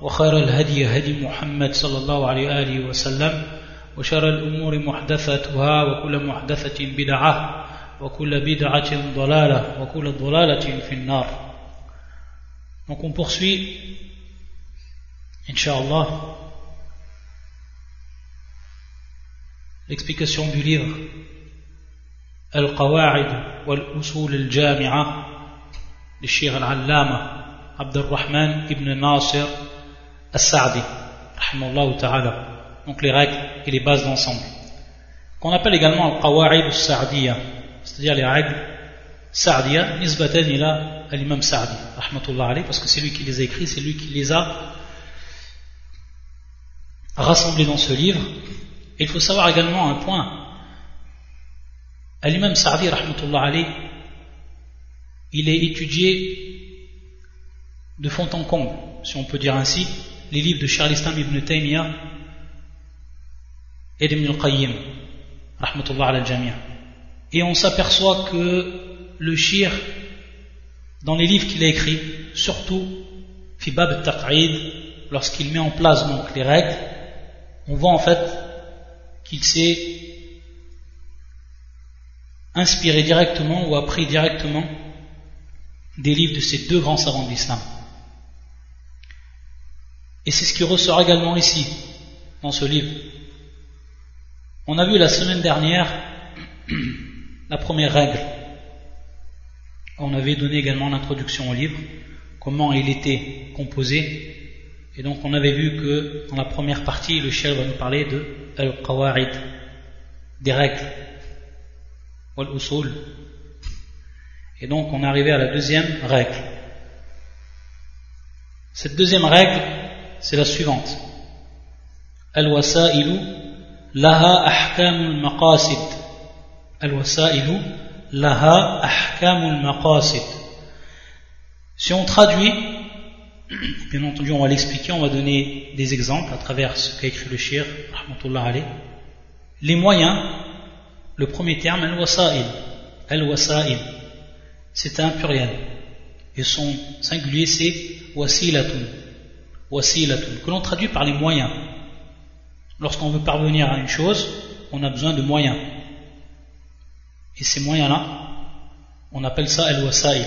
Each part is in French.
وخير الهدي هدي محمد صلى الله عليه وآله وسلم وشر الأمور محدثاتها وكل محدثة بدعة وكل بدعة ضلالة وكل ضلالة في النار Donc on poursuit, Inch'Allah, l'explication du livre Al-Qawa'id wal-Usul al-Jami'a du Shir al-Allama Abdurrahman ibn Nasir al-Sa'di, ta'ala. Donc les règles et les bases d'ensemble. Qu'on appelle également Al-Qawa'id al-Sa'diya, c'est-à-dire les règles Sa'diya, nisbatan ila l'imam Sa'di, rahmatullah parce que c'est lui qui les a écrits, c'est lui qui les a rassemblés dans ce livre. Et il faut savoir également un point. L'imam Sa'di, rahmatullah alayhi, il est étudié de fond en comble, si on peut dire ainsi, les livres de Charles ibn Taymiyyah et d'Ibn al-Qayyim, rahmatullah al Et on s'aperçoit que le shir, dans les livres qu'il a écrits, surtout Fibab al-Taq'id, lorsqu'il met en place donc les règles, on voit en fait qu'il s'est inspiré directement ou appris directement des livres de ces deux grands savants de l'islam. Et c'est ce qui ressort également ici, dans ce livre. On a vu la semaine dernière la première règle on avait donné également l'introduction au livre, comment il était composé. Et donc on avait vu que dans la première partie, le chef va nous parler de al-qawarid, des règles, wal-usul. Et donc on est arrivé à la deuxième règle. Cette deuxième règle, c'est la suivante. Al-wasa'ilu laha ahkamul maqasid. Al-wasa'ilu laha ahkamul maqasid. Si on traduit, bien entendu on va l'expliquer, on va donner des exemples à travers ce qu'a écrit le shir, alayh. Les moyens, le premier terme, al-wasa'il, al-wasa'il, c'est un pluriel. Et son singulier c'est wasilatun, que l'on traduit par les moyens. Lorsqu'on veut parvenir à une chose, on a besoin de moyens. Et ces moyens-là, on appelle ça al-wasa'il,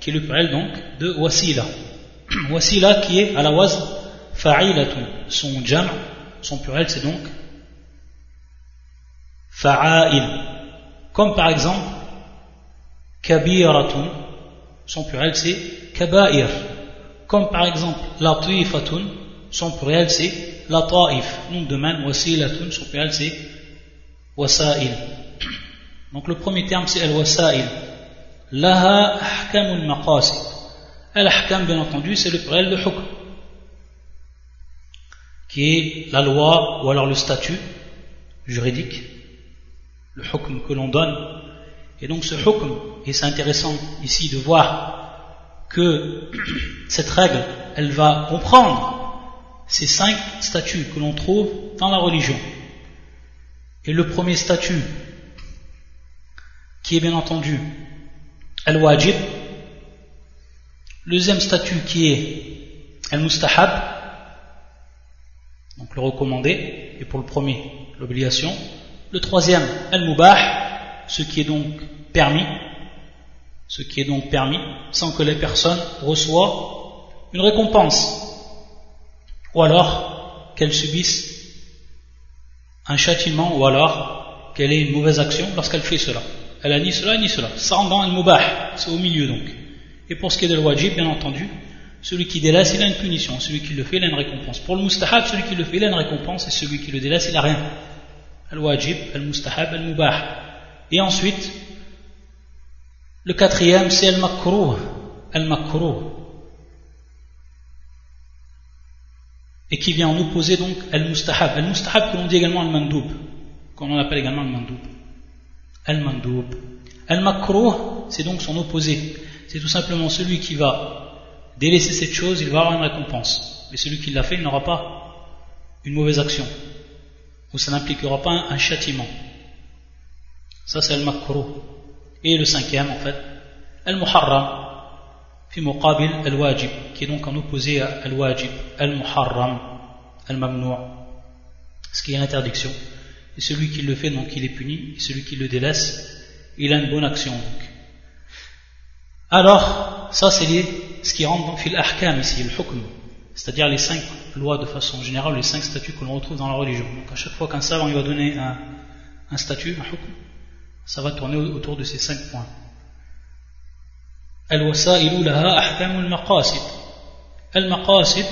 qui est le pluriel donc de wasila. wasila qui est à la waz fa'ilatun. Son jam, son pluriel c'est donc fa'ail. Comme par exemple kabiratun, son pluriel c'est kaba'ir. Comme par exemple latifatun, son pluriel c'est lataif. Donc de même wasilatun, son pluriel c'est wasa'il. Donc le premier terme c'est al-wasa'il. Laha ahkamul maqasid. Al-ahkam bien entendu c'est le pluriel de hukm qui est la loi ou alors le statut juridique, le hukm que l'on donne. Et donc ce hukm, et c'est intéressant ici de voir que cette règle, elle va comprendre ces cinq statuts que l'on trouve dans la religion. Et le premier statut qui est bien entendu al-wajib. Le deuxième statut qui est al-mustahab, donc le recommandé, et pour le premier, l'obligation. Le troisième, al-mubah, ce qui est donc permis, ce qui est donc permis, sans que les personnes reçoivent une récompense, ou alors qu'elles subissent un châtiment, ou alors qu'elle ait une mauvaise action lorsqu'elle fait cela. Elle a ni cela ni cela. Ça dans mubah, c'est au milieu donc. Et pour ce qui est de wajib, bien entendu, celui qui délaisse, il a une punition. Celui qui le fait, il a une récompense. Pour le mustahab, celui qui le fait, il a une récompense. Et celui qui le délaisse, il n'a rien. Al-wajib, al-mustahab, al-mubah. Et ensuite, le quatrième, c'est al-makruh. Al-makruh. et qui vient en opposer donc al-mustahab. Al-mustahab que l'on dit également al-mandoub, qu'on appelle également al-mandoub. Al-mandoub. Al-makruh, c'est donc son opposé. C'est tout simplement celui qui va délaisser cette chose, il va avoir une récompense. Mais celui qui l'a fait, il n'aura pas une mauvaise action. Ou ça n'impliquera pas un, châtiment. Ça, c'est al-makruh. Et le cinquième, en fait, al-muharram. fi muqabil al-wajib, qui est donc en opposé à al-wajib, al-muharram, al-mamnou', ce qui est l'interdiction. Et celui qui le fait, donc il est puni, et celui qui le délaisse, il a une bonne action. Donc. Alors, ça c'est ce qui rentre dans fil ahkam ici, le hukm, c'est-à-dire les cinq lois de façon générale, les cinq statuts que l'on retrouve dans la religion. Donc à chaque fois qu'un savant il va donner un, un statut, un hukm, ça va tourner autour de ces cinq points. الوسائل لها أحكام المقاصد المقاصد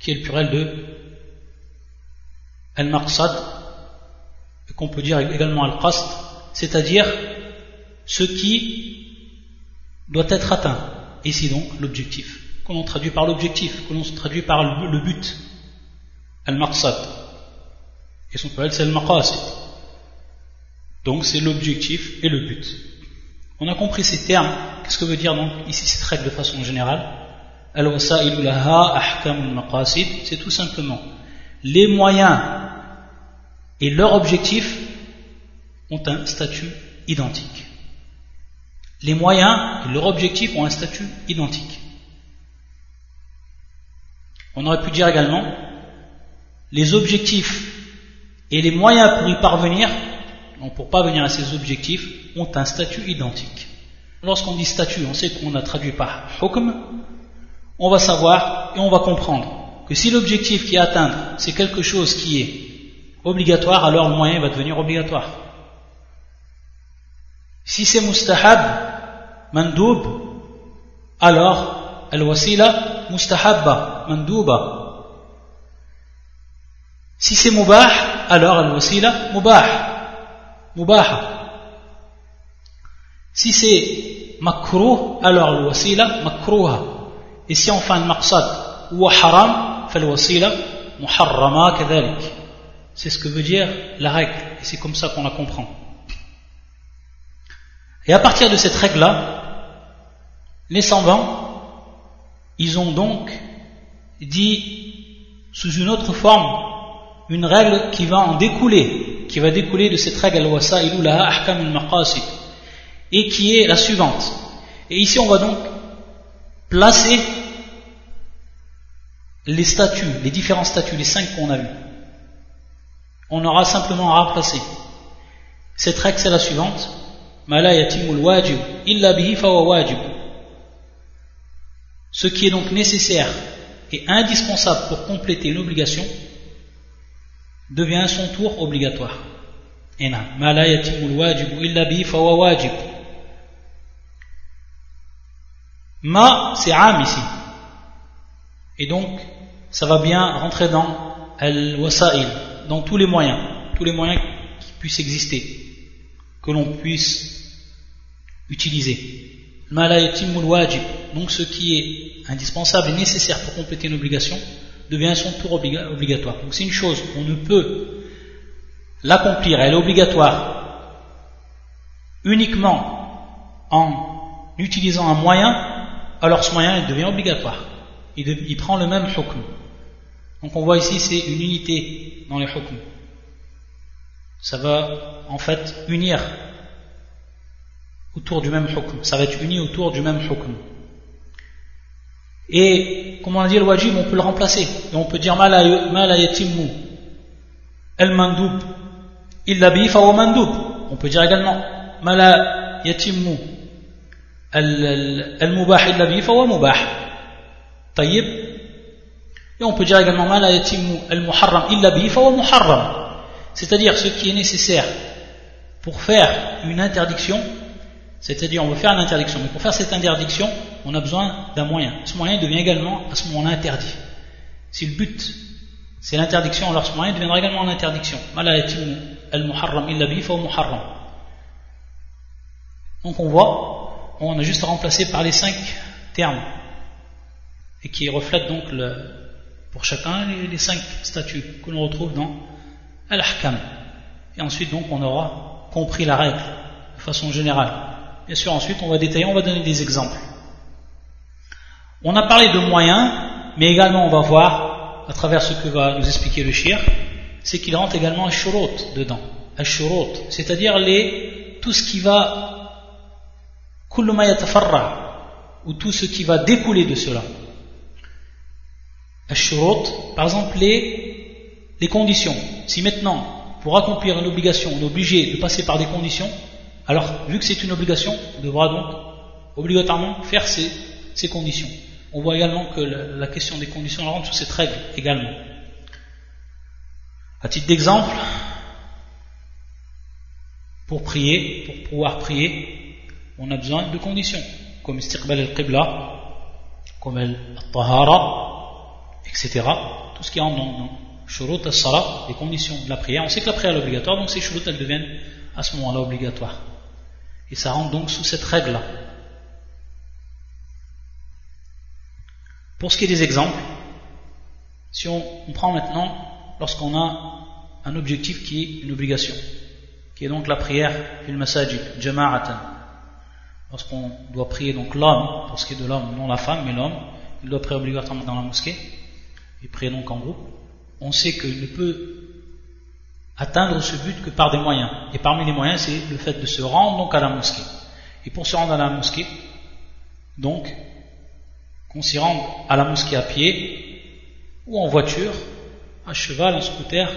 qui est le pluriel de al-maqsad qu'on peut dire également al-qasd c'est-à-dire ce qui doit être atteint ici donc l'objectif que l'on traduit par l'objectif que l'on traduit par le but al-maqsad et son pluriel c'est al-maqasid donc c'est l'objectif et le but on a compris ces termes. Qu'est-ce que veut dire donc ici cette règle de façon générale? C'est tout simplement les moyens et leur objectif ont un statut identique. Les moyens et leur objectif ont un statut identique. On aurait pu dire également les objectifs et les moyens pour y parvenir donc pour parvenir à ces objectifs, ont un statut identique. Lorsqu'on dit statut, on sait qu'on a traduit par hukm, on va savoir et on va comprendre que si l'objectif qui est atteindre, c'est quelque chose qui est obligatoire, alors le moyen va devenir obligatoire. Si c'est mustahab, mandoub, alors al-wasila mustahabba, mandouba. Si c'est mubah, alors al-wasila mubah. Mubaha. Si c'est makruh, alors le wasila makruha. Et si enfin le maqsad ou haram, fait le wasila muharrama kadhalik. C'est ce que veut dire la règle. Et c'est comme ça qu'on la comprend. Et à partir de cette règle-là, les savants, ils ont donc dit sous une autre forme une règle qui va en découler qui va découler de cette règle et qui est la suivante. Et ici on va donc placer les statuts, les différents statuts, les cinq qu'on a vus. On aura simplement à remplacer. Cette règle c'est la suivante. Ce qui est donc nécessaire et indispensable pour compléter une obligation devient à son tour obligatoire. Ma, c'est ici. Et donc, ça va bien rentrer dans al-wasa'il, dans tous les moyens, tous les moyens qui puissent exister, que l'on puisse utiliser. Donc, ce qui est indispensable et nécessaire pour compléter une obligation, devient son tour obligatoire. Donc c'est une chose, on ne peut l'accomplir, elle est obligatoire uniquement en utilisant un moyen, alors ce moyen devient obligatoire. Il, prend le même hukm. Donc on voit ici c'est une unité dans les hukm. Ça va en fait unir autour du même hukm. Ça va être uni autour du même hukm. Et, comme on a dit, le wajib, on peut le remplacer. Et on peut dire ma al mandoub illa bi fa mandoub. On peut dire également ma la yatimmu al mubah illa bi fa mubah. Tayyib. Et on peut dire également ma la yatimmu al muharram illa bi fa muharram. C'est-à-dire ce qui est nécessaire pour faire une interdiction c'est-à-dire, on veut faire une interdiction. Mais pour faire cette interdiction, on a besoin d'un moyen. Ce moyen devient également, à ce moment-là, interdit. Si le but, c'est l'interdiction, alors ce moyen deviendra également l'interdiction. Donc on voit, on a juste remplacé par les cinq termes. et qui reflète donc pour chacun les, cinq statuts que l'on retrouve dans Al-Ahkam. Et ensuite donc on aura compris la règle de façon générale. Bien sûr ensuite on va détailler, on va donner des exemples. On a parlé de moyens, mais également on va voir, à travers ce que va nous expliquer le shir, c'est qu'il rentre également un shurut dedans. Un shurut, c'est-à-dire tout ce qui va ou tout ce qui va découler de cela. Par exemple, les, conditions. Si maintenant, pour accomplir une obligation, on est obligé de passer par des conditions, alors, vu que c'est une obligation, on devra donc obligatoirement faire ces conditions. On voit également que la, question des conditions rentre sous cette règle également. À titre d'exemple, pour prier, pour pouvoir prier, on a besoin de conditions, comme istiqbal al-qibla, comme al-tahara, etc. Tout ce qui rentre dans, shurut al-salat, les conditions de la prière. On sait que la prière est obligatoire, donc ces shurut, elles deviennent à ce moment-là obligatoires. Et ça rentre donc sous cette règle-là. Pour ce qui est des exemples, si on, prend maintenant, lorsqu'on a un objectif qui est une obligation, qui est donc la prière fil masajid, jama'atan, lorsqu'on doit prier donc l'homme, pour ce qui est de l'homme, non la femme, mais l'homme, il doit prier obligatoirement dans la mosquée, et prier donc en groupe, on sait qu'il ne peut atteindre ce but que par des moyens. Et parmi les moyens, c'est le fait de se rendre donc à la mosquée. Et pour se rendre à la mosquée, donc, qu'on s'y rende à la mosquée à pied, ou en voiture, à cheval, en scooter,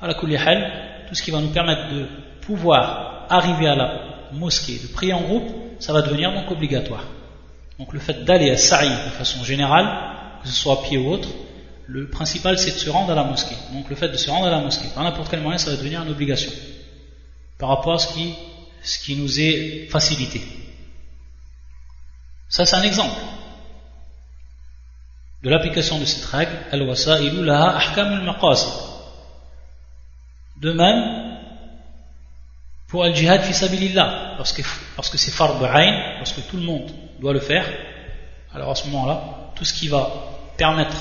à la koulihal, tout ce qui va nous permettre de pouvoir arriver à la mosquée, de prier en groupe, ça va devenir donc obligatoire. Donc le fait d'aller à Saï de façon générale, que ce soit à pied ou autre, le principal c'est de se rendre à la mosquée. Donc le fait de se rendre à la mosquée, par n'importe quel moyen, ça va devenir une obligation par rapport à ce qui, ce qui nous est facilité. Ça c'est un exemple de l'application de cette règle, al-wasa'ilu laha ahkamul maqasid. De même, pour al-jihad fi sabilillah, parce que, c'est fard ayn, parce que tout le monde doit le faire, alors à ce moment-là, tout ce qui va permettre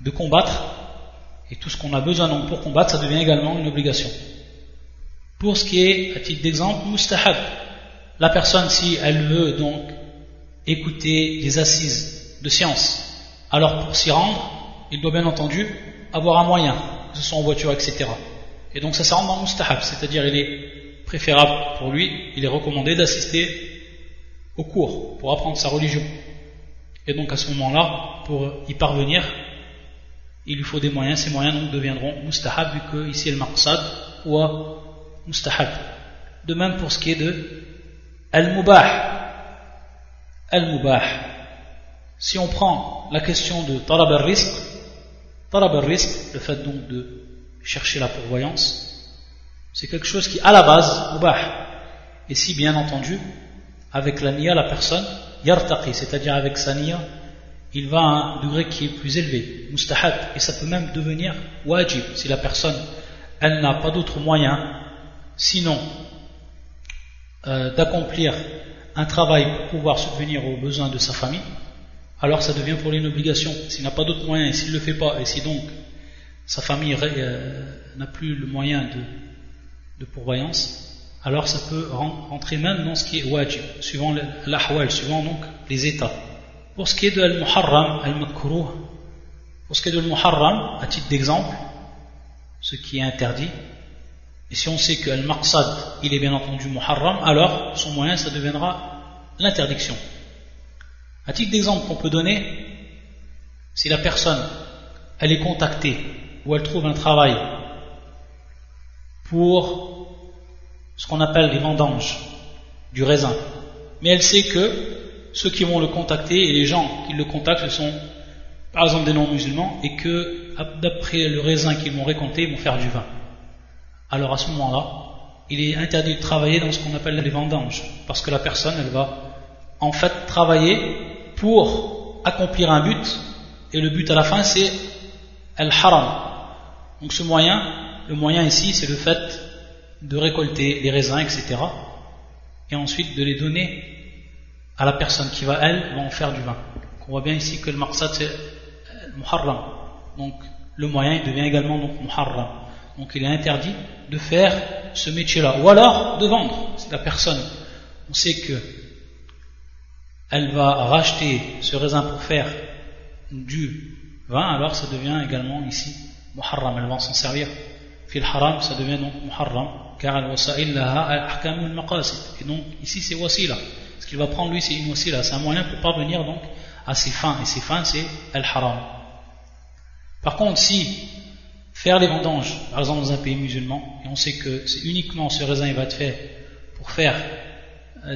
de combattre, et tout ce qu'on a besoin donc pour combattre, ça devient également une obligation. Pour ce qui est, à titre d'exemple, mustahab, la personne, si elle veut donc écouter des assises de science, alors pour s'y rendre, il doit bien entendu avoir un moyen, que ce soit en voiture, etc. Et donc ça, ça rentre dans mustahab, c'est-à-dire il est préférable pour lui, il est recommandé d'assister au cours pour apprendre sa religion. Et donc à ce moment-là, pour y parvenir, il lui faut des moyens, ces moyens donc deviendront mustahab vu que ici le maqsad ou mustahab. De même pour ce qui est de al-mubah. Al-mubah. Si on prend la question de talab al-risq, le fait donc de chercher la pourvoyance, c'est quelque chose qui, à la base, mubah. Et si, bien entendu, avec la niya, la personne, yartaqi, c'est-à-dire avec sa niya, il va à un degré qui est plus élevé, mustahab, et ça peut même devenir wajib, si la personne, elle n'a pas d'autre moyen, sinon euh, d'accomplir un travail pour pouvoir subvenir aux besoins de sa famille, alors ça devient pour lui une obligation. S'il n'a pas d'autre moyen, et s'il ne le fait pas, et si donc sa famille euh, n'a plus le moyen de, pourvoyance, alors ça peut rentrer même dans ce qui est wajib, suivant l'ahwal, suivant donc les états. Pour ce qui est de al-muharram, al-makruh, pour ce qui est de al-muharram, à titre d'exemple, ce qui est interdit, et si on sait que al-maqsad, il est bien entendu muharram, alors son moyen, ça deviendra l'interdiction. À titre d'exemple qu'on peut donner, si la personne, elle est contactée ou elle trouve un travail pour ce qu'on appelle les vendanges du raisin, mais elle sait que ceux qui vont le contacter et les gens qui le contactent sont par exemple des non-musulmans et que d'après le raisin qu'ils vont récolter, ils vont faire du vin. Alors à ce moment-là, il est interdit de travailler dans ce qu'on appelle les vendanges parce que la personne, elle va en fait travailler pour accomplir un but, et le but à la fin c'est al-haram. Donc ce moyen, le moyen ici c'est le fait de récolter les raisins, etc. Et ensuite de les donner à la personne qui va, elle, en faire du vin. on voit bien ici que le maqsad c'est muharram. Donc le moyen devient également donc muharram. Donc il est interdit de faire ce métier-là. Ou alors de vendre. La personne, on sait que elle va racheter ce raisin pour faire du vin, alors ça devient également ici muharram. Elle va s'en servir. Fil haram, ça devient donc muharram. Car al-wasa'il laha al. Et donc ici c'est wasila. Ce qu'il va prendre lui c'est une wasila. C'est un moyen pour parvenir donc à ses fins. Et ses fins c'est al-haram. Par contre, si faire les vendanges, par exemple dans un pays musulman, et on sait que c'est uniquement ce raisin il va être fait pour faire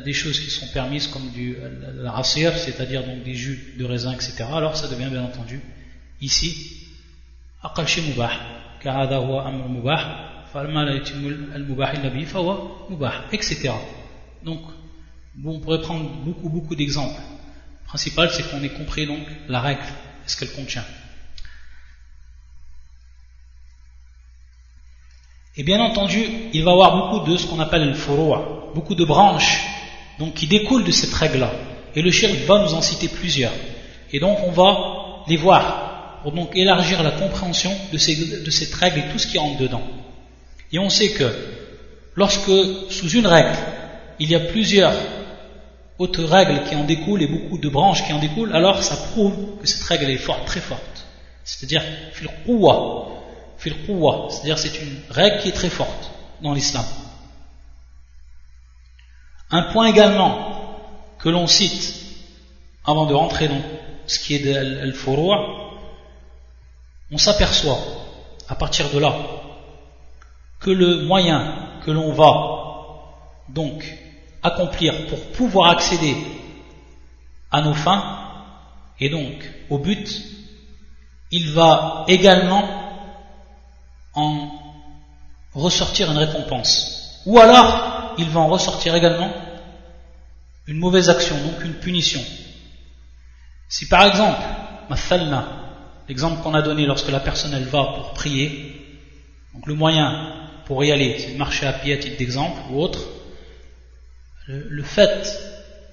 des choses qui sont permises comme du la c'est-à-dire donc des jus de raisin, etc. Alors ça devient bien entendu ici aqal mubah, car huwa amr mubah, etc. Donc, on pourrait prendre beaucoup, beaucoup d'exemples. Le principal, c'est qu'on ait compris donc la règle, ce qu'elle contient. Et bien entendu, il va y avoir beaucoup de ce qu'on appelle le furu' beaucoup de branches donc, qui découlent de cette règle-là. Et le shirk va nous en citer plusieurs. Et donc, on va les voir pour donc élargir la compréhension de, cette règle et tout ce qui rentre dedans. Et on sait que lorsque, sous une règle, il y a plusieurs autres règles qui en découlent et beaucoup de branches qui en découlent, alors ça prouve que cette règle est forte, très forte. C'est-à-dire, fil c'est-à-dire c'est une règle qui est très forte dans l'islam. Un point également que l'on cite avant de rentrer dans ce qui est de al on s'aperçoit à partir de là que le moyen que l'on va donc accomplir pour pouvoir accéder à nos fins et donc au but, il va également en ressortir une récompense. Ou alors, il va en ressortir également une mauvaise action, donc une punition. Si par exemple, ma l'exemple qu'on a donné lorsque la personne elle va pour prier, donc le moyen pour y aller, c'est de marcher à pied à titre d'exemple ou autre, le, fait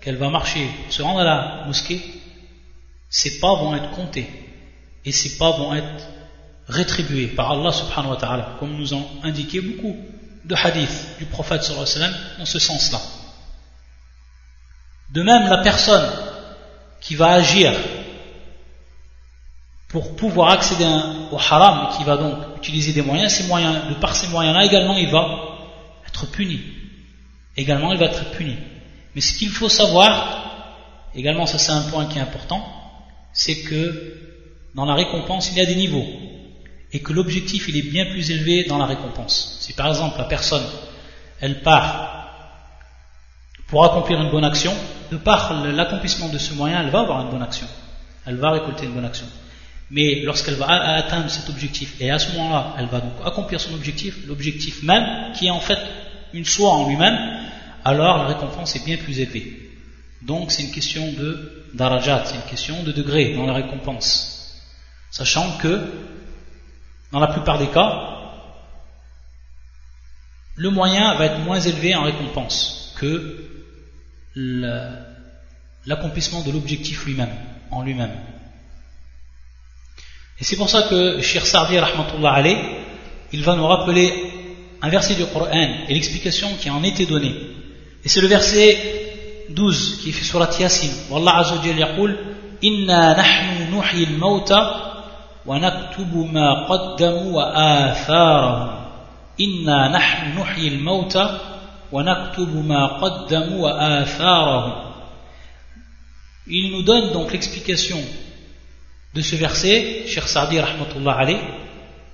qu'elle va marcher se rendre à la mosquée, ses pas vont être comptés et ses pas vont être rétribué par Allah subhanahu wa ta'ala, comme nous ont indiqué beaucoup de hadiths du prophète sallallahu dans ce sens-là. De même, la personne qui va agir pour pouvoir accéder au haram qui va donc utiliser des moyens, ces moyens, de par ces moyens-là également, il va être puni. Également, il va être puni. Mais ce qu'il faut savoir, également ça c'est un point qui est important, c'est que dans la récompense, il y a des niveaux et que l'objectif il est bien plus élevé dans la récompense. Si par exemple la personne elle part pour accomplir une bonne action, de par l'accomplissement de ce moyen, elle va avoir une bonne action, elle va récolter une bonne action. Mais lorsqu'elle va atteindre cet objectif, et à ce moment-là, elle va donc accomplir son objectif, l'objectif même, qui est en fait une soi en lui-même, alors la récompense est bien plus élevée. Donc c'est une question de darajat, c'est une question de degré dans la récompense. Sachant que dans la plupart des cas, le moyen va être moins élevé en récompense que l'accomplissement de l'objectif lui-même, en lui-même. Et c'est pour ça que Shir Sardi, rahmatullah il va nous rappeler un verset du Coran et l'explication qui en était donnée. Et c'est le verset 12 qui fait sur la Yasin. Wallah Azza Inna nahnu nuhyi al-mauta ونكتب ما قدموا وآثارهم إنا نحن نحيي الموتى ونكتب ما قدموا وآثارهم Il nous donne donc l'explication de ce verset, cher Sa'di rahmatullah alayh.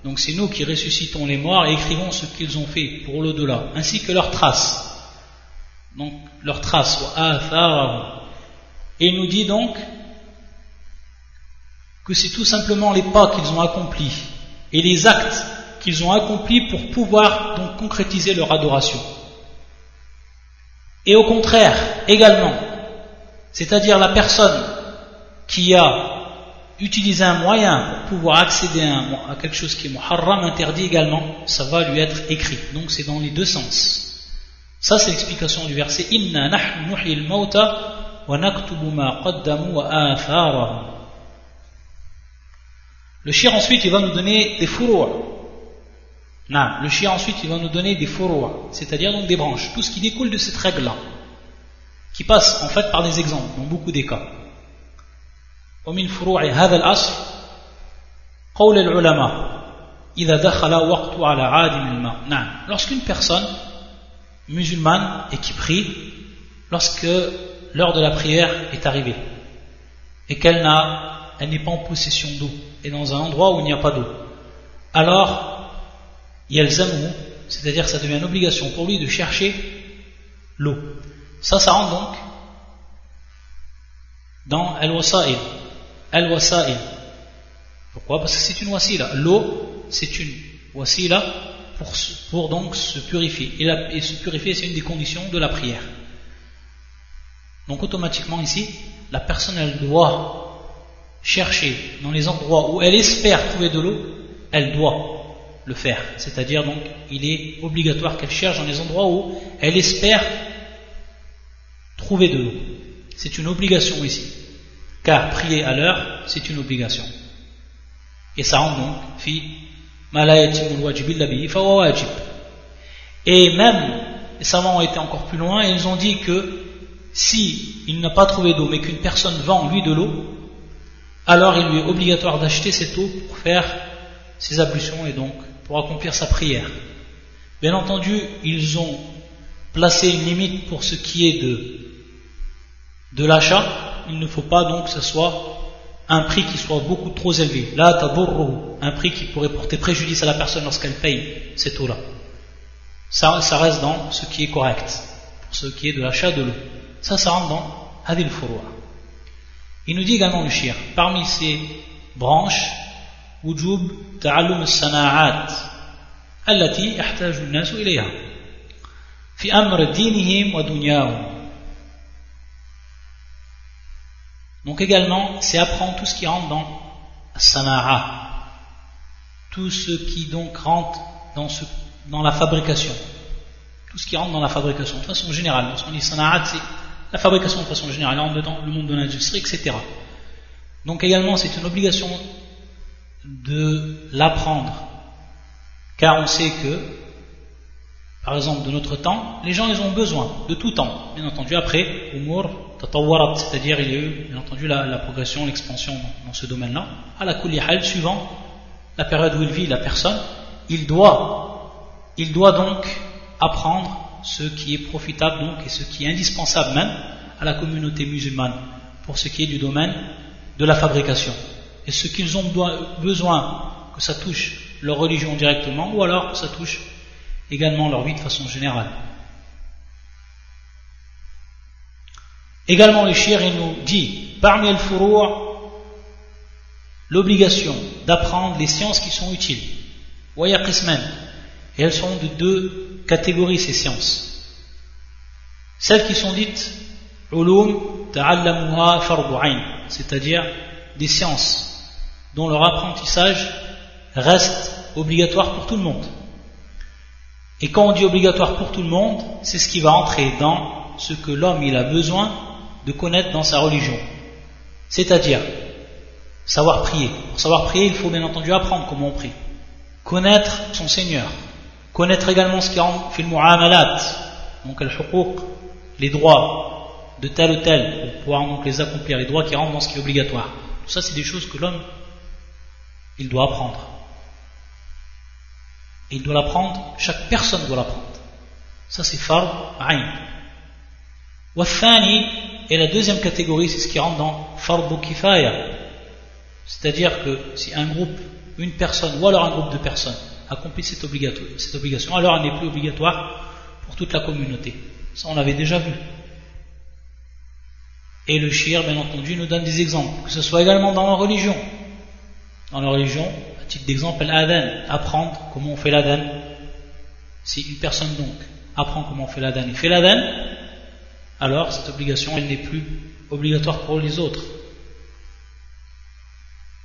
Donc c'est nous qui ressuscitons les morts et écrivons ce qu'ils ont fait pour l'au-delà, ainsi que leurs traces. Donc leurs traces, et il nous dit donc que c'est tout simplement les pas qu'ils ont accomplis et les actes qu'ils ont accomplis pour pouvoir donc concrétiser leur adoration. Et au contraire, également, c'est-à-dire la personne qui a utilisé un moyen pour pouvoir accéder à, quelque chose qui est muharram, interdit également, ça va lui être écrit. Donc c'est dans les deux sens. Ça c'est l'explication du verset Le shir ensuite il va nous donner des fouroua. Non, le shir ensuite il va nous donner des fouroua, c'est-à-dire donc des branches, tout ce qui découle de cette règle-là, qui passe en fait par des exemples dans beaucoup des cas. ومن فروع هذا الأصل قول العلماء إذا دخل وقت على عادم الماء نعم lorsqu'une personne musulmane et qui prie lorsque l'heure de la prière est arrivée et qu'elle n'a elle n'est pas en possession d'eau et dans un endroit où il n'y a pas d'eau. Alors yalzamu c'est-à-dire ça devient une obligation pour lui de chercher l'eau. Ça ça rentre donc dans al-wasa'il al-wasa'il pourquoi? Parce que c'est une wasila. L'eau c'est une wasila pour, pour donc se purifier. Et se purifier c'est une des conditions de la prière. Donc automatiquement ici, la personne elle doit chercher dans les endroits où elle espère trouver de l'eau, elle doit le faire. C'est-à-dire donc il est obligatoire qu'elle cherche dans les endroits où elle espère trouver de l'eau. C'est une obligation ici. Car prier à l'heure, c'est une obligation. Et ça rend donc fi et même les savants ont été encore plus loin et ils ont dit que si il n'a pas trouvé d'eau mais qu'une personne vend lui de l'eau, alors il lui est obligatoire d'acheter cette eau pour faire ses ablutions et donc pour accomplir sa prière. Bien entendu, ils ont placé une limite pour ce qui est de, l'achat. Il ne faut pas donc que ce soit un prix qui soit beaucoup trop élevé. Là, taburru, un prix qui pourrait porter préjudice à la personne lorsqu'elle paye cette eau-là. Ça, ça reste dans ce qui est correct, pour ce qui est de l'achat de l'eau. Ça, ça rentre dans Hadil Furwa. Il nous dit également le shir, parmi ces branches, ta'allum al-sana'at, allati yahtaju al-nasu ilayha, fi amr dinihim wa dunyahum. Donc également, c'est apprendre tout ce qui rentre dans sana'a, tout ce qui donc rentre dans, ce, dans la fabrication, tout ce qui rentre dans la fabrication, de façon générale. Lorsqu'on dit sana'at, c'est la fabrication de façon générale, en dedans le monde de l'industrie, etc. Donc également, c'est une obligation de l'apprendre, car on sait que, par exemple, de notre temps, les gens, ils ont besoin de tout temps. Bien entendu, après, umur, tatawwarat, c'est-à-dire il y a eu, bien entendu, la, progression, l'expansion dans, ce domaine-là. À la kulihal, suivant la période où il vit la personne, il doit, il doit donc apprendre ce qui est profitable donc et ce qui est indispensable même à la communauté musulmane pour ce qui est du domaine de la fabrication. Et ce qu'ils ont besoin que ça touche leur religion directement ou alors que ça touche également leur vie de façon générale. Également le shir nous dit parmi le furou' l'obligation d'apprendre les sciences qui sont utiles. Et elles sont de deux catégories ces sciences. Celles qui sont dites ulum ta'allamuha c'est-à-dire des sciences dont leur apprentissage reste obligatoire pour tout le monde. Et quand on dit obligatoire pour tout le monde, c'est ce qui va entrer dans ce que l'homme a besoin de connaître dans sa religion. C'est-à-dire savoir prier. Pour savoir prier, il faut bien entendu apprendre comment on prie. Connaître son Seigneur, Connaître également ce qui rentre fait le mu'amalat, donc les droits de tel ou tel, pour pouvoir donc les accomplir, les droits qui rentrent dans ce qui est obligatoire. Tout ça, c'est des choses que l'homme, il doit apprendre. Et il doit l'apprendre, chaque personne doit l'apprendre. Ça, c'est fard ayn. Et la deuxième catégorie, c'est ce qui rentre dans farbu kifaya. C'est-à-dire que si un groupe, une personne, ou alors un groupe de personnes, accomplit cette, obligation, alors elle n'est plus obligatoire pour toute la communauté. Ça, on l'avait déjà vu. Et le shir, bien entendu, nous donne des exemples, que ce soit également dans la religion. Dans la religion, à titre d'exemple, l'adhan, apprendre comment on fait l'adhan. Si une personne donc apprend comment on fait l'adhan et fait l'adhan, alors cette obligation, elle n'est plus obligatoire pour les autres.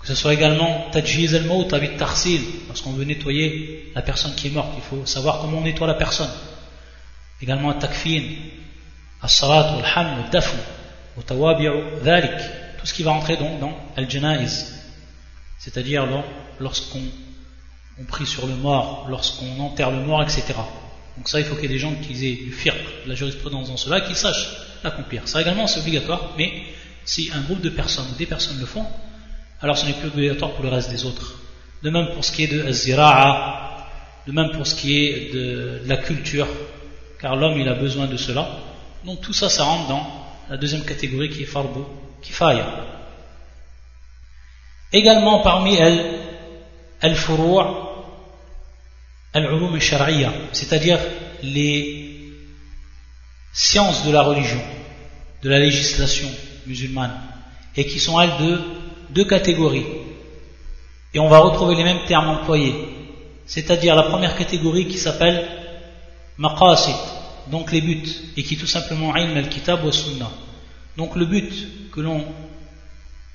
Que ce soit également tajhiz al-maut avec tarsil, lorsqu'on veut nettoyer la personne qui est morte, il faut savoir comment on nettoie la personne. Également takfin, as-salat, al-ham, al-dafn, tout ce qui va entrer donc dans al-janaiz, c'est-à-dire lorsqu'on on prie sur le mort, lorsqu'on enterre le mort, etc. Donc ça, il faut qu'il y ait des gens qui aient du firq, la jurisprudence dans cela, qui sachent l'accomplir. Ça également, c'est obligatoire, mais si un groupe de personnes ou des personnes le font, alors ce n'est plus obligatoire pour le reste des autres. De même pour ce qui est de zira'a, de même pour ce qui est de la culture, car l'homme il a besoin de cela. Donc tout ça, ça rentre dans la deuxième catégorie qui est farbu, kifaya. Également parmi elles, al-furu' al-ulum al c'est-à-dire les sciences de la religion, de la législation musulmane, et qui sont elles de deux catégories. Et on va retrouver les mêmes termes employés, c'est-à-dire la première catégorie qui s'appelle maqasid, donc les buts, et qui tout simplement ilm al-kitab wa sunnah. Donc le but que l'on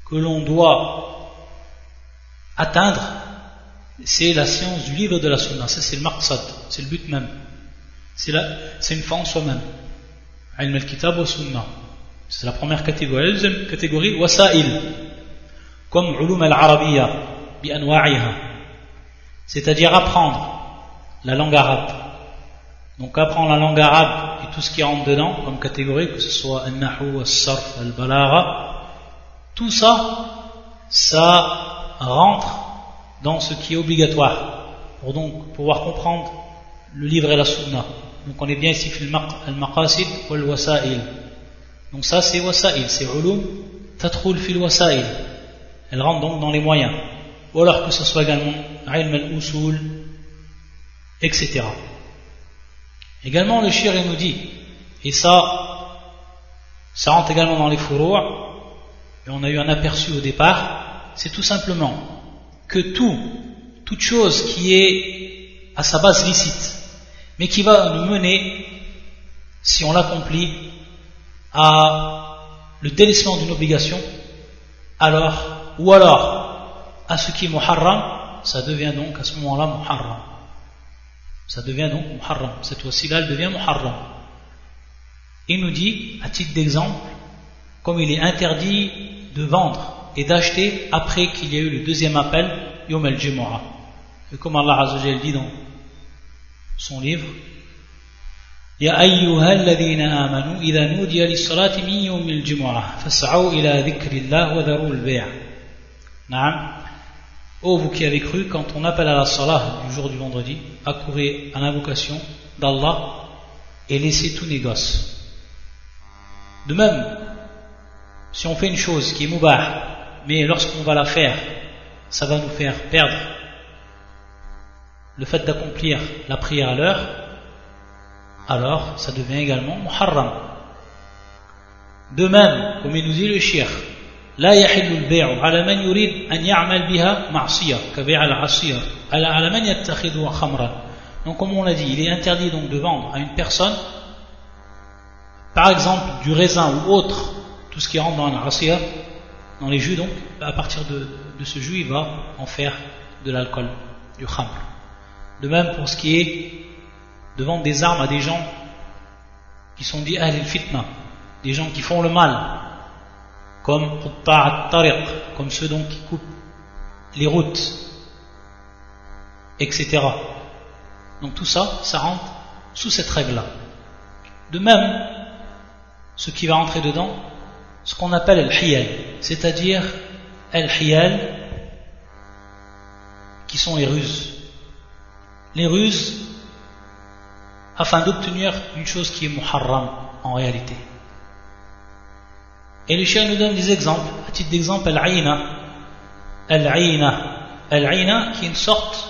que l'on doit atteindre, c'est la science du livre de la sunna. Ça c'est le maqsad, c'est le but même. C'est une fin en soi-même. Ilm al-kitab wa sunnah. C'est la première catégorie. La deuxième catégorie, wasa'il, comme ulum al-arabiyya. C'est-à-dire apprendre la langue arabe donc apprendre la langue arabe et tout ce qui rentre dedans comme catégorie, que ce soit al-nahu, al-sarf, al-balagha, tout ça, ça rentre dans ce qui est obligatoire pour donc pouvoir comprendre le livre et la sunna. Donc on est bien ici al-maqasid ou al-wasa'il. Donc ça c'est wasa'il, c'est ulum tatroul fil wasa'il. Elle rentre donc dans les moyens. Ou alors que ce soit également ilm al-usul, etc. Également, le shir nous dit, et ça, ça rentre également dans les fourroux, et on a eu un aperçu au départ, c'est tout simplement que tout, toute chose qui est à sa base licite, mais qui va nous mener, si on l'accomplit, à le délaissement d'une obligation, alors, ou alors, à ce qui est muharram, ça devient donc à ce moment-là muharram ça devient donc muharram. Cette fois-ci-là, elle devient muharram. Il nous dit, à titre d'exemple, comme il est interdit de vendre et d'acheter après qu'il y ait eu le deuxième appel, Yom al Et comme Allah Azzawajal dit dans son livre, يا أيها الذين آمنوا إذا نودي للصلاة من يوم الجمعة فاسعوا إلى ذكر الله وذروا البيع Ô oh, vous qui avez cru, quand on appelle à la salah du jour du vendredi, accourez à l'invocation d'Allah et laissez tout négoce. De même, si on fait une chose qui est moubah, mais lorsqu'on va la faire, ça va nous faire perdre le fait d'accomplir la prière à l'heure, alors ça devient également muharram. De même, comme il nous dit le shir, لا يحل البيع على من يريد أن يعمل بها معصية كبيع العصير على على من يتخذها خمرا donc comme on l'a dit il est interdit donc de vendre à une personne par exemple du raisin ou autre tout ce qui rentre dans l'asir dans les jus donc à partir de, de ce jus il va en faire de l'alcool du khamr de même pour ce qui est de vendre des armes à des gens qui sont dits al fitna des gens qui font le mal comme comme ceux qui coupent les routes, etc. Donc tout ça, ça rentre sous cette règle-là. De même, ce qui va rentrer dedans, ce qu'on appelle el hiyal, c'est-à-dire el hiyal, qui sont les ruses. Les ruses, afin d'obtenir une chose qui est muharram en réalité. Et le chien nous donne des exemples. À titre d'exemple, Al-Aïna. Al-Aïna. Al-Aïna qui est une sorte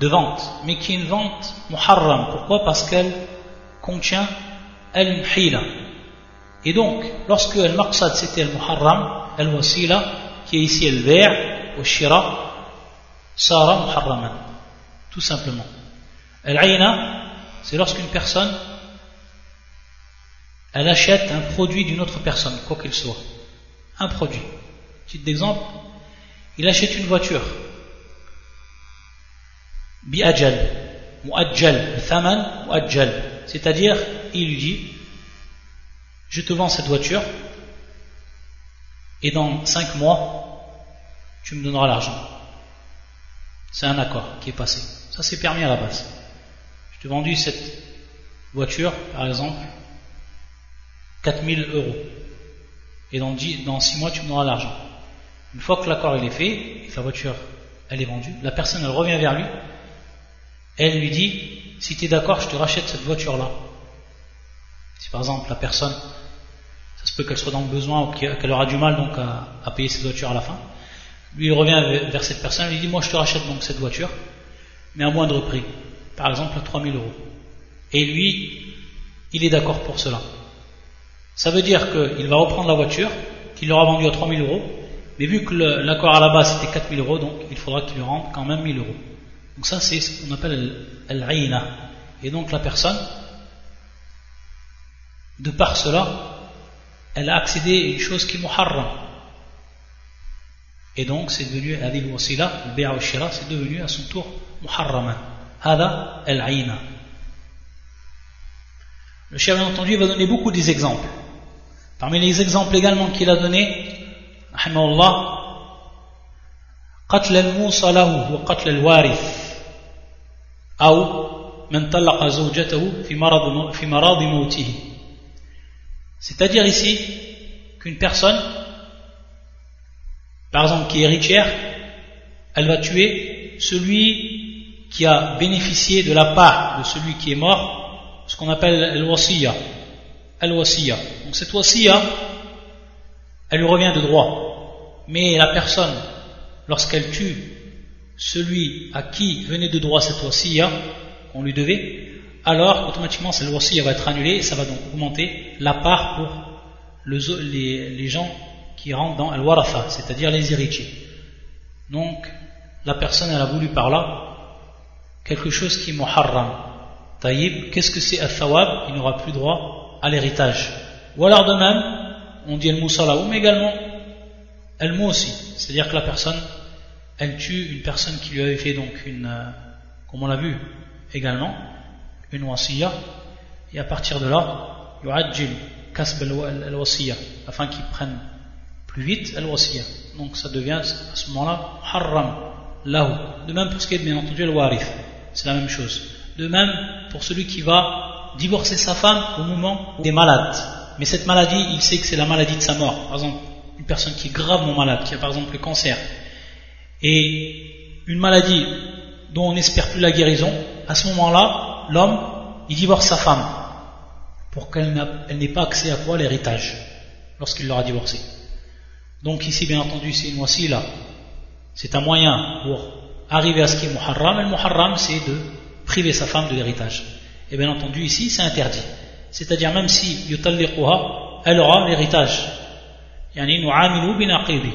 de vente, mais qui est une vente muharram. Pourquoi? Parce qu'elle contient Al-Mhila. Et donc, lorsque Al-Maqsad c'était Al-Muharram, Al-Wasila, qui est ici Al-Ver' au Shira, Sara Muharraman. Tout simplement. Al-Aïna, c'est lorsqu'une personne elle achète un produit d'une autre personne, quoi qu'il soit. Un produit. Petit d'exemple, il achète une voiture. Bi-ajal, mu'ajjal, thaman mu'ajjal. C'est-à-dire, il lui dit, je te vends cette voiture, et dans 5 mois, tu me donneras l'argent. C'est un accord qui est passé. Ça c'est permis à la base. Je t'ai vendu cette voiture, par exemple, 4000 euros. Et dans, 10, dans 6 mois, tu me donneras l'argent. Une fois que l'accord est fait, la voiture elle est vendue, la personne elle revient vers lui, elle lui dit, si tu es d'accord, je te rachète cette voiture-là. Si par exemple la personne, ça se peut qu'elle soit dans le besoin ou qu'elle aura du mal donc à, payer cette voiture à la fin, lui revient vers cette personne, lui dit, moi je te rachète donc cette voiture, mais à moindre prix, par exemple à 3000 euros. Et lui, il est d'accord pour cela. Ça veut dire qu'il va reprendre la voiture, qu'il l'aura vendue à 3000 euros, mais vu que l'accord à la base c'était 4000 euros, donc il faudra qu'il lui rende quand même 1000 euros. Donc ça c'est ce qu'on appelle al Et donc la personne, de par cela, elle a accédé à une chose qui est muharram. Et donc c'est devenu adil wasila, le shira, c'est devenu à son tour muharraman. Hada al Le chef, bien entendu, va donner beaucoup d'exemples. Parmi les exemples également qu'il a donnés, رحمه الله قتل الموصى له وقتل الوارث أو من طلق زوجته في مرض في مرض موته c'est-à-dire ici qu'une personne par exemple qui est héritière elle va tuer celui qui a bénéficié de la part de celui qui est mort ce qu'on appelle al-wasiya al-wasiya donc cette wasiya elle lui revient de droit. Mais la personne, lorsqu'elle tue celui à qui venait de droit cette wasiya, qu'on lui devait, alors automatiquement cette wasiya va être annulée et ça va donc augmenter la part pour les, gens qui rentrent dans al-waratha, c'est-à-dire les héritiers. Donc, la personne, elle a voulu par là quelque chose qui est muharram. Taïb, qu'est-ce que c'est al-thawab Il n'aura plus droit à l'héritage. Ou alors de même, on dit el mousalaou, mais également el aussi, c'est-à-dire que la personne, elle tue une personne qui lui avait fait donc une, euh, comme on l'a vu également, une wasiya, et à partir de là, yu'ajjil kasb al-wasiya, afin qu'il prenne plus vite al-wasiya. Donc ça devient à ce moment-là haram, lahu. De même pour ce qui est bien entendu al-warith, c'est la même chose. De même pour celui qui va divorcer sa femme au moment des malades mais cette maladie, il sait que c'est la maladie de sa mort. Par exemple, une personne qui est gravement malade, qui a par exemple le cancer, et une maladie dont on n'espère plus la guérison, à ce moment-là, l'homme, il divorce sa femme pour qu'elle n'ait pas accès à quoi L'héritage, lorsqu'il l'aura divorcé. Donc ici, bien entendu, c'est une là. C'est un moyen pour arriver à ce qui est muharram. Et le muharram, c'est de priver sa femme de l'héritage. Et bien entendu, ici, c'est interdit c'est-à-dire même si yutalliquha, elle aura l'héritage. Yani nu'amilu binaqidi,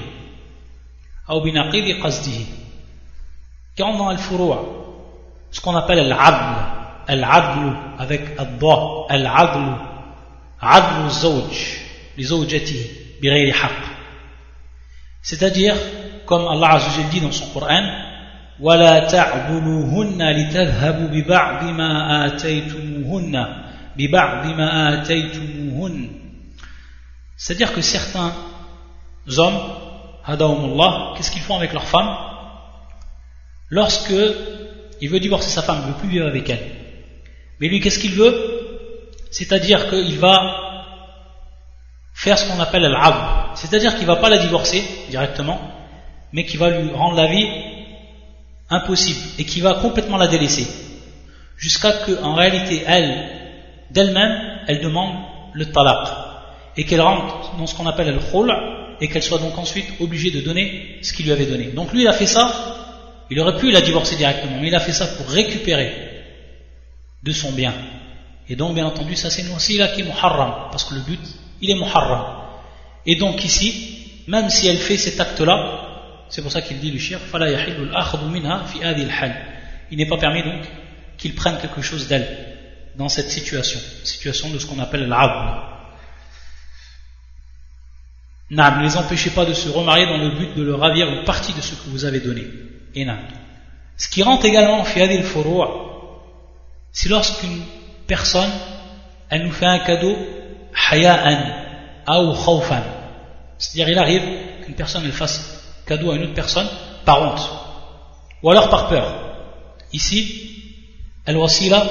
ou binaqidi qasdihi. Quand dans al-furu' ce qu'on appelle al-adl, al-adl avec ad-da, al-adl, adl zawj, li zawjatihi, bighayri haqq. C'est-à-dire, comme Allah Azza dit dans son Coran, ولا تعضلوهن لتذهبوا ببعض ما آتيتموهن c'est-à-dire que certains hommes, qu'est-ce qu'ils font avec leur femme Lorsque il veut divorcer sa femme, il ne veut plus vivre avec elle. Mais lui, qu'est-ce qu'il veut C'est-à-dire qu'il va faire ce qu'on appelle l'ab. C'est-à-dire qu'il ne va pas la divorcer directement, mais qu'il va lui rendre la vie impossible et qu'il va complètement la délaisser. Jusqu'à que, en réalité, elle, d'elle-même, elle demande le talaq et qu'elle rentre dans ce qu'on appelle le khul et qu'elle soit donc ensuite obligée de donner ce qu'il lui avait donné. Donc lui, il a fait ça, il aurait pu la divorcer directement, mais il a fait ça pour récupérer de son bien. Et donc, bien entendu, ça c'est une là qui est muharram, parce que le but, il est muharram. Et donc ici, même si elle fait cet acte-là, c'est pour ça qu'il dit le shir, il n'est pas permis donc qu'il prenne quelque chose d'elle dans cette situation, situation de ce qu'on appelle l'abd. Ne les empêchez pas de se remarier dans le but de leur ravir une partie de ce que vous avez donné. Et Ce qui rentre également fi hadil furu' c'est lorsqu'une personne, elle nous fait un cadeau haya'an ou khawfan. C'est-à-dire, il arrive qu'une personne elle fasse cadeau à une autre personne par honte, ou alors par peur. Ici, al-wasila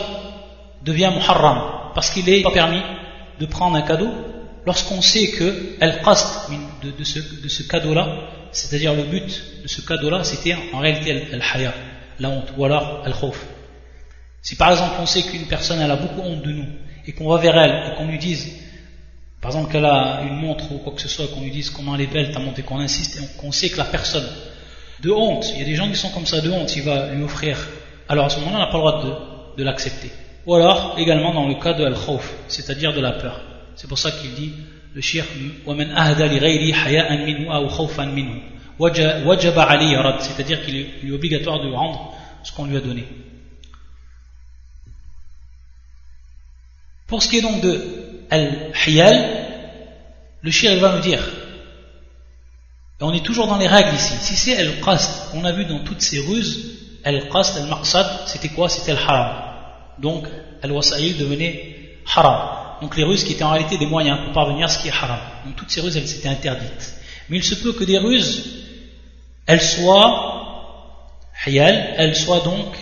devient muharram, parce qu'il est pas permis de prendre un cadeau lorsqu'on sait que al-qasd de, de, ce, de ce cadeau-là, c'est-à-dire le but de ce cadeau-là, c'était en réalité al-haya, la honte, ou alors al-khawf. Si par exemple on sait qu'une personne elle a beaucoup honte de nous, et qu'on va vers elle, et qu'on lui dise, par exemple qu'elle a une montre ou quoi que ce soit, qu'on lui dise comment elle est belle ta montre, et qu'on insiste, et qu'on sait que la personne, de honte, il y a des gens qui sont comme ça, de honte, il va lui offrir, alors à ce moment-là on n'a pas le droit de, de l'accepter. Ou alors également dans le cas de al-khawf, c'est-à-dire de la peur. C'est pour ça qu'il dit, le shir, وَمَنْ أَهْدَى لِغَيْرِ حَيَاءً مِنْهُ أَوْ خَوْفًا مِنْهُ وَجَبَ عَلِيهِ رَد C'est-à-dire qu'il est obligatoire de rendre ce qu'on lui a donné. Pour ce qui est donc de al-hiyal, le shir va nous dire, et on est toujours dans les règles ici, si c'est al-qasd, on a vu dans toutes ces ruses, al-qasd, al-maqsad, c'était quoi? C'était al-haram. Donc, al-wasa'il devenait haram. Donc les ruses qui étaient en réalité des moyens pour parvenir à ce qui est haram. Donc toutes ces ruses, elles s'étaient interdites. Mais il se peut que des ruses, elles soient hiyal, elles soient donc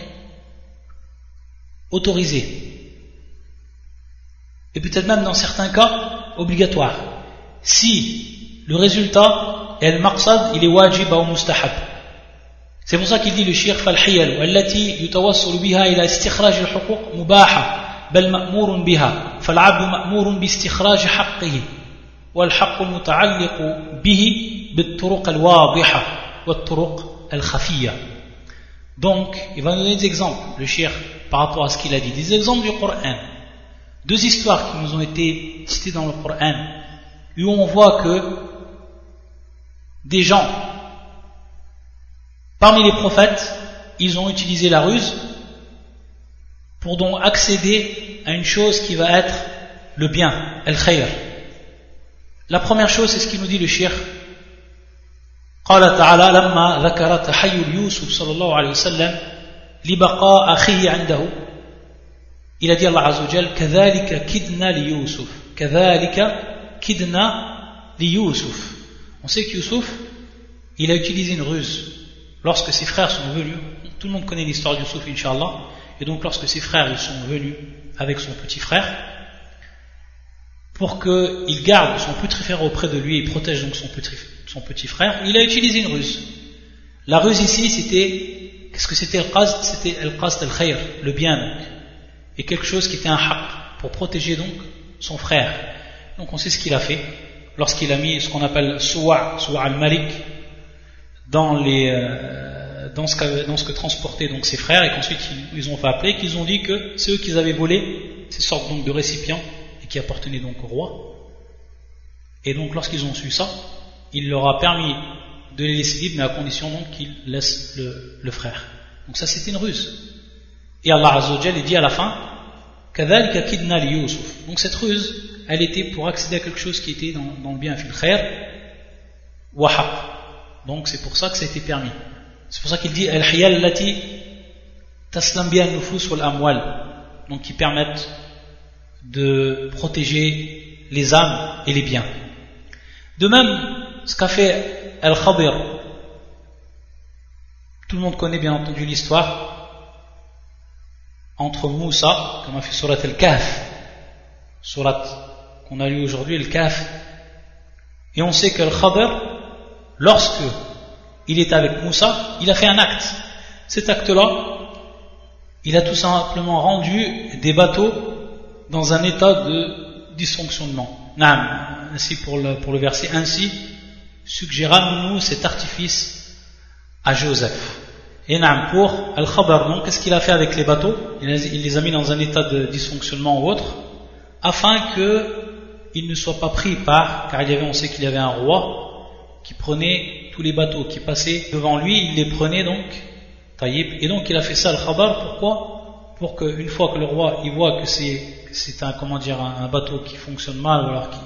autorisées et peut-être même dans certains cas obligatoire. Si le résultat est le maqsad, il est wajib ou mustahab. C'est pour ça qu'il dit le shir falhiyal, allati yutawassul biha ila istikhraj al-huquq mubaha, bal ma'murun biha, fal'abdu ma'murun bi istikhraj haqqihi, wal haqqu muta'alliqu bihi bit-turuq al-wadiha, wat-turuq al-khafiyya. Donc, il va nous donner des exemples, le shir, par rapport à ce qu'il a dit, des exemples du Coran. deux histoires qui nous ont été citées dans le Coran, où on voit que des gens, parmi les prophètes, ils ont utilisé la ruse pour donc accéder à une chose qui va être le bien, el khayr. La première chose, c'est ce qu'il nous dit le shir. قال تعالى لما ذكر تحيل يوسف صلى الله عليه وسلم لبقاء أخيه عنده il a dit Allah Azzawajal Kadhalika kidna li Yusuf. Kadhalika kidna li Yusuf. On sait que Yusuf, il a utilisé une ruse. Lorsque ses frères sont venus, tout le monde connaît l'histoire de Yusuf, Inch'Allah, et donc lorsque ses frères sont venus avec son petit frère, pour qu'il garde son petit frère auprès de lui et protège donc son petit, frère, il a utilisé une ruse. La ruse ici, c'était, qu'est-ce que c'était le qasd C'était le qasd al-khayr, le bien et quelque chose qui était un haq pour protéger donc son frère. Donc on sait ce qu'il a fait lorsqu'il a mis ce qu'on appelle suwa, suwa al-malik dans les euh, dans ce, que, dans transportaient donc ses frères et qu'ensuite ils, ont fait appeler, qu'ils ont dit que c'est eux qui avaient volé ces sortes donc de récipients et qui appartenaient donc au roi. Et donc lorsqu'ils ont su ça, il leur a permis de les laisser libres, mais à condition donc qu'ils laissent le, le frère. Donc ça c'était une ruse. Et Allah Azzawajal dit à la fin Donc cette ruse, elle était pour accéder à quelque chose qui était dans, le bien fil khair, Donc c'est pour ça que ça a été permis. C'est pour ça qu'il dit Al-Hiyal lati taslam nufus wal amwal. Donc qui permettent de protéger les âmes et les biens. De même, ce qu'a fait Al-Khadir, tout le monde connaît bien entendu l'histoire, entre Moussa, comme a fait Surat al-Kahf, Surat qu'on a lu aujourd'hui, al-Kahf, et on sait que le Khadr, lorsque il est avec Moussa, il a fait un acte. Cet acte-là, il a tout simplement rendu des bateaux dans un état de dysfonctionnement. ainsi pour le, pour le verset, ainsi suggérons-nous cet artifice à Joseph. Et pour Al-Khabar, donc, qu'est-ce qu'il a fait avec les bateaux? Il, les a mis dans un état de dysfonctionnement ou autre, afin qu'ils ne soient pas pris par, car il y avait, on sait qu'il y avait un roi qui prenait tous les bateaux qui passaient devant lui, il les prenait donc, taïb, et donc il a fait ça Al-Khabar, pourquoi? Pour qu'une fois que le roi voit que c'est un, comment dire, un, bateau qui fonctionne mal ou alors qui,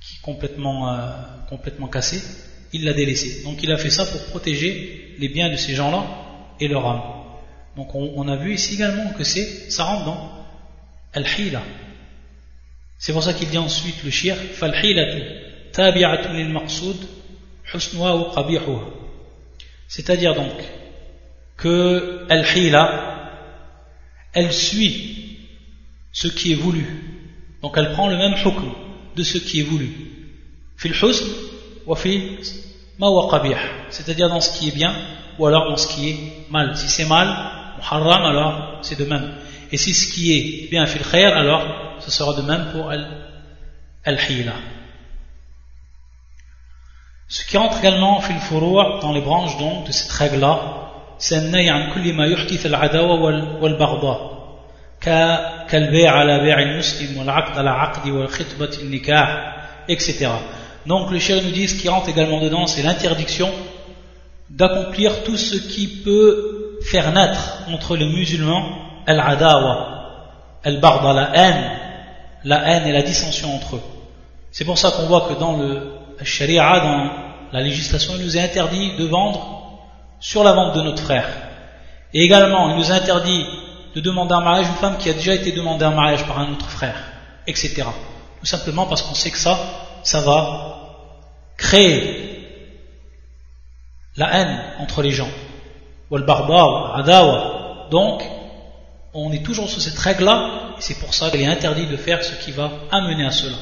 qui est complètement, euh, complètement cassé, il l'a délaissé. Donc il a fait ça pour protéger les biens de ces gens-là et leur âme. Donc on, a vu ici également que c'est, ça rentre dans al-hila. C'est pour ça qu'il dit ensuite le shir, fal-hilatu tabi'atun lil maqsoud husnuha ou qabihuha. C'est-à-dire donc que al-hila, elle suit ce qui est voulu. Donc elle prend le même hukm de ce qui est voulu. Fil husn wa fil c'est-à-dire dans ce qui est bien ou alors dans ce qui est mal si c'est mal muharram alors c'est de même et si ce qui est bien fil khair alors ce sera de même pour al-hila ce qui entre également fil furu' dans les branches donc de cette règle là c'est un عن كل ما يحدث العداوة والبغضاء كالبيع على بيع المسلم والعقد على عقد والخطبة النكاح etc. Donc le chéri nous dit ce qui rentre également dedans c'est l'interdiction d'accomplir tout ce qui peut faire naître entre les musulmans al-adawa, al-barda, la haine, la haine et la dissension entre eux. C'est pour ça qu'on voit que dans le sharia, dans la législation, il nous est interdit de vendre sur la vente de notre frère. Et également, il nous est interdit de demander un mariage une femme qui a déjà été demandée un mariage par un autre frère, etc. Tout simplement parce qu'on sait que ça, ça va créer la haine entre les gens. Donc, on est toujours sur cette règle-là, et c'est pour ça qu'il est interdit de faire ce qui va amener à cela.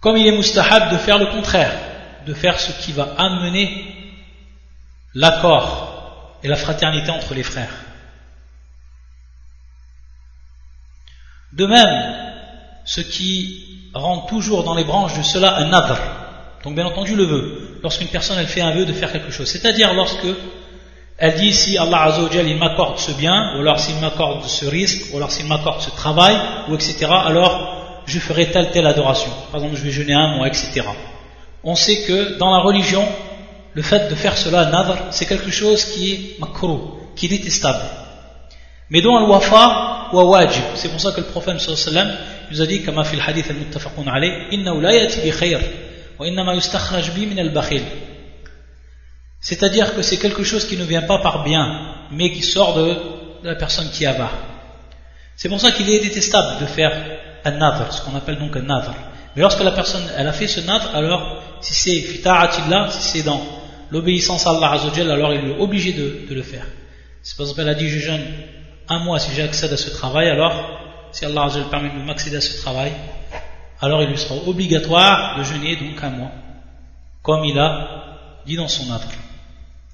Comme il est mustahab de faire le contraire, de faire ce qui va amener l'accord et la fraternité entre les frères. De même, ce qui rentre toujours dans les branches de cela un nadr, donc bien entendu le vœu, lorsqu'une personne elle fait un vœu de faire quelque chose, c'est-à-dire lorsque elle dit si Allah Azzawajal il m'accorde ce bien, ou alors s'il m'accorde ce risque, ou alors s'il m'accorde ce travail, ou etc., alors je ferai telle telle adoration. Par exemple, je vais jeûner un mois, etc. On sait que dans la religion, le fait de faire cela, nadr, c'est quelque chose qui est makro, qui est détestable. Mais dans le wafa c'est pour ça que le prophète nous a dit. C'est-à-dire que c'est quelque chose qui ne vient pas par bien, mais qui sort de, la personne qui a C'est pour ça qu'il est détestable de faire un nadr, ce qu'on appelle donc un nadr. Mais lorsque la personne elle a fait ce nadr, alors si c'est si c'est dans l'obéissance à Allah alors il est obligé de, le faire. C'est parce qu'elle a dit je un mois si j'accède à ce travail, alors si Allah permet de m'accéder à ce travail, alors il lui sera obligatoire de jeûner donc un mois, comme il a dit dans son nadr.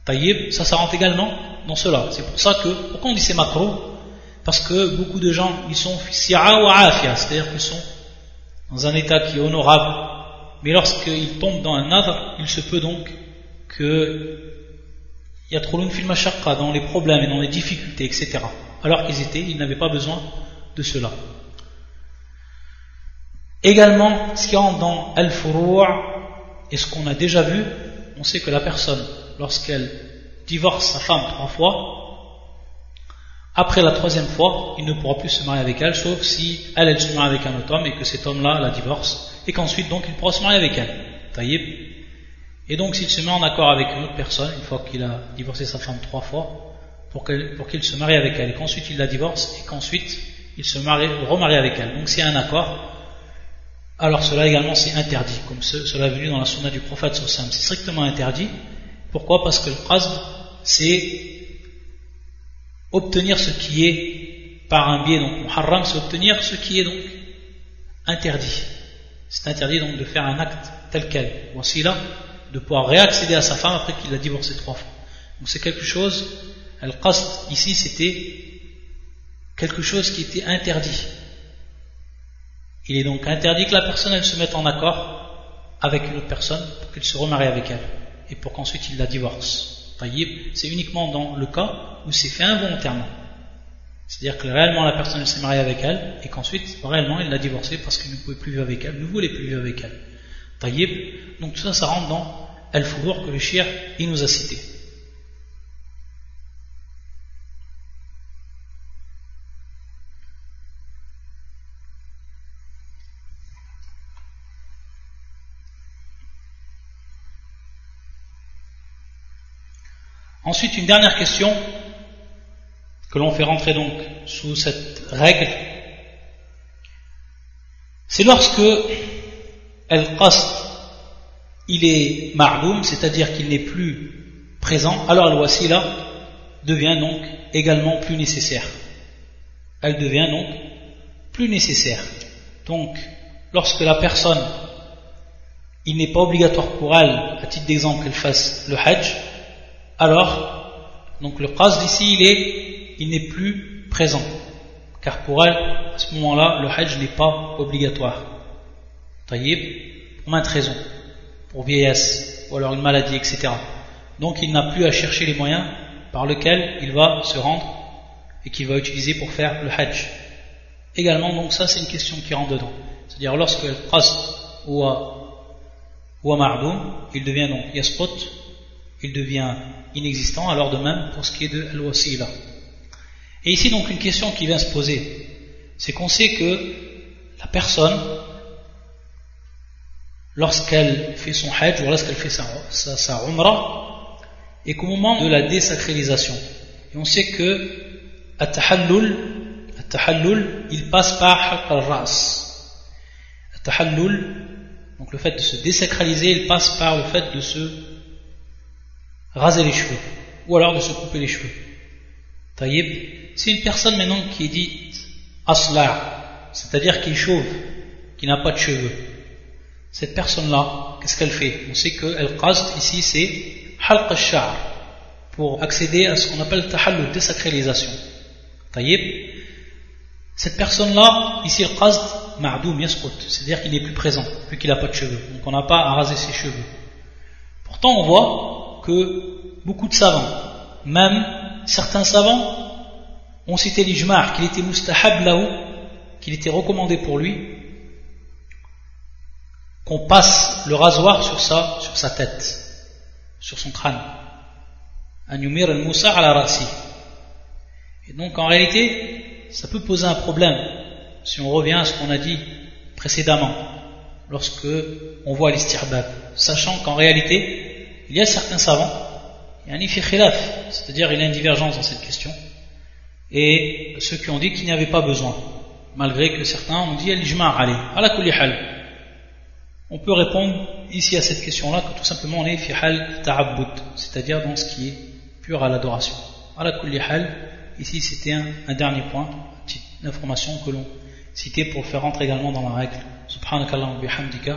Taïb, ça, ça rentre également dans cela. C'est pour ça que, pourquoi on dit c'est macro Parce que beaucoup de gens, ils sont si'a ou afia, c'est-à-dire qu'ils sont dans un état qui est honorable, mais lorsqu'ils tombent dans un nadr, il se peut donc que il y a trop film dans les problèmes et dans les difficultés, etc. Alors qu'ils étaient, ils n'avaient pas besoin de cela. Également, ce qui rentre dans al-furu' et ce qu'on a déjà vu, on sait que la personne lorsqu'elle divorce sa femme trois fois, après la troisième fois, il ne pourra plus se marier avec elle, sauf si elle, elle se marie avec un autre homme et que cet homme-là la divorce, et qu'ensuite donc il pourra se marier avec elle. Taïb. Et donc s'il se met en accord avec une autre personne, une fois qu'il a divorcé sa femme trois fois, pour qu'il se marie avec elle, qu'ensuite il la divorce, et qu'ensuite il se marie, remarie avec elle. Donc c'est un accord, alors cela également c'est interdit, comme cela est venu dans la sunna du prophète c'est strictement interdit, pourquoi? Parce que le qasd, c'est obtenir ce qui est par un biais, donc muharram, c'est obtenir ce qui est donc interdit. C'est interdit donc de faire un acte tel quel. Voici là, de pouvoir réaccéder à sa femme après qu'il a divorcé trois fois. Donc c'est quelque chose, le qasd ici c'était quelque chose qui était interdit. Il est donc interdit que la personne se mette en accord avec une autre personne pour qu'il se remarie avec elle et pour qu'ensuite il la divorce. C'est uniquement dans le cas où c'est fait involontairement. C'est-à-dire que réellement la personne s'est mariée avec elle et qu'ensuite réellement il l'a divorcée parce qu'il ne pouvait plus vivre avec elle, ne voulait plus vivre avec elle. Donc tout ça, ça rentre dans Al-Fourour que le shir il nous a cité. Ensuite, une dernière question que l'on fait rentrer donc sous cette règle, C'est lorsque al-qasd il est ma'doum, c'est-à-dire qu'il n'est plus présent, alors al-wasila devient donc également plus nécessaire. Elle devient donc plus nécessaire. Donc, lorsque la personne, il n'est pas obligatoire pour elle, à titre d'exemple, qu'elle fasse le hajj, alors, donc le qasd ici, il est, il n'est plus présent. Car pour elle, à ce moment-là, le hajj n'est pas obligatoire. Taïb, pour maintes raisons. Pour vieillesse, ou alors une maladie, etc. Donc il n'a plus à chercher les moyens par lesquels il va se rendre et qu'il va utiliser pour faire le hajj. Également, donc ça c'est une question qui rentre dedans. C'est-à-dire lorsque le qasd ou ou il devient donc yasqut, il devient inexistant, alors de même pour ce qui est de al-wasila. Et ici donc une question qui vient se poser, c'est qu'on sait que la personne, lorsqu'elle fait son hajj ou lorsqu'elle fait sa, sa, sa umrah, et qu'au moment de la désacralisation, et on sait que at-tahallul, il passe par al-ras. At-tahallul, donc le fait de se désacraliser, il passe par le fait de se raser les cheveux, ou alors de se couper les cheveux. Taïb, c'est une personne maintenant qui est dite asla, c'est-à-dire qui est chauve, qui n'a pas de cheveux. Cette personne-là, qu'est-ce qu'elle fait? On sait que el qasd ici c'est halq al pour accéder à ce qu'on appelle tahallul, désacralisation. Taïb. Cette personne-là, ici le qasd ma'doum yasqut, c'est-à-dire qu'il n'est plus présent, vu qu'il n'a pas de cheveux. Donc on n'a pas à raser ses cheveux. Pourtant on voit que beaucoup de savants, même certains savants, on cité l'ijmar, qu'il était mustahab là-haut, qu'il était recommandé pour lui, qu'on passe le rasoir sur sa, sur sa tête, sur son crâne. An-yumir al-musa ala rasi. Et donc en réalité, ça peut poser un problème si on revient à ce qu'on a dit précédemment, lorsque on voit l'istirbab, sachant qu'en réalité, il y a certains savants, il y a un khilaf, c'est-à-dire il y a une divergence dans cette question, et ceux qui ont dit qu'il n'y avait pas besoin, malgré que certains ont dit ali, ala kulli hal. On peut répondre ici à cette question-là que tout simplement on est fi hal c'est-à-dire dans ce qui est pur à l'adoration. Ala kulli hal, ici c'était un, dernier point, une information que l'on citait pour faire rentrer également dans la règle. Subhanakallah bihamdika.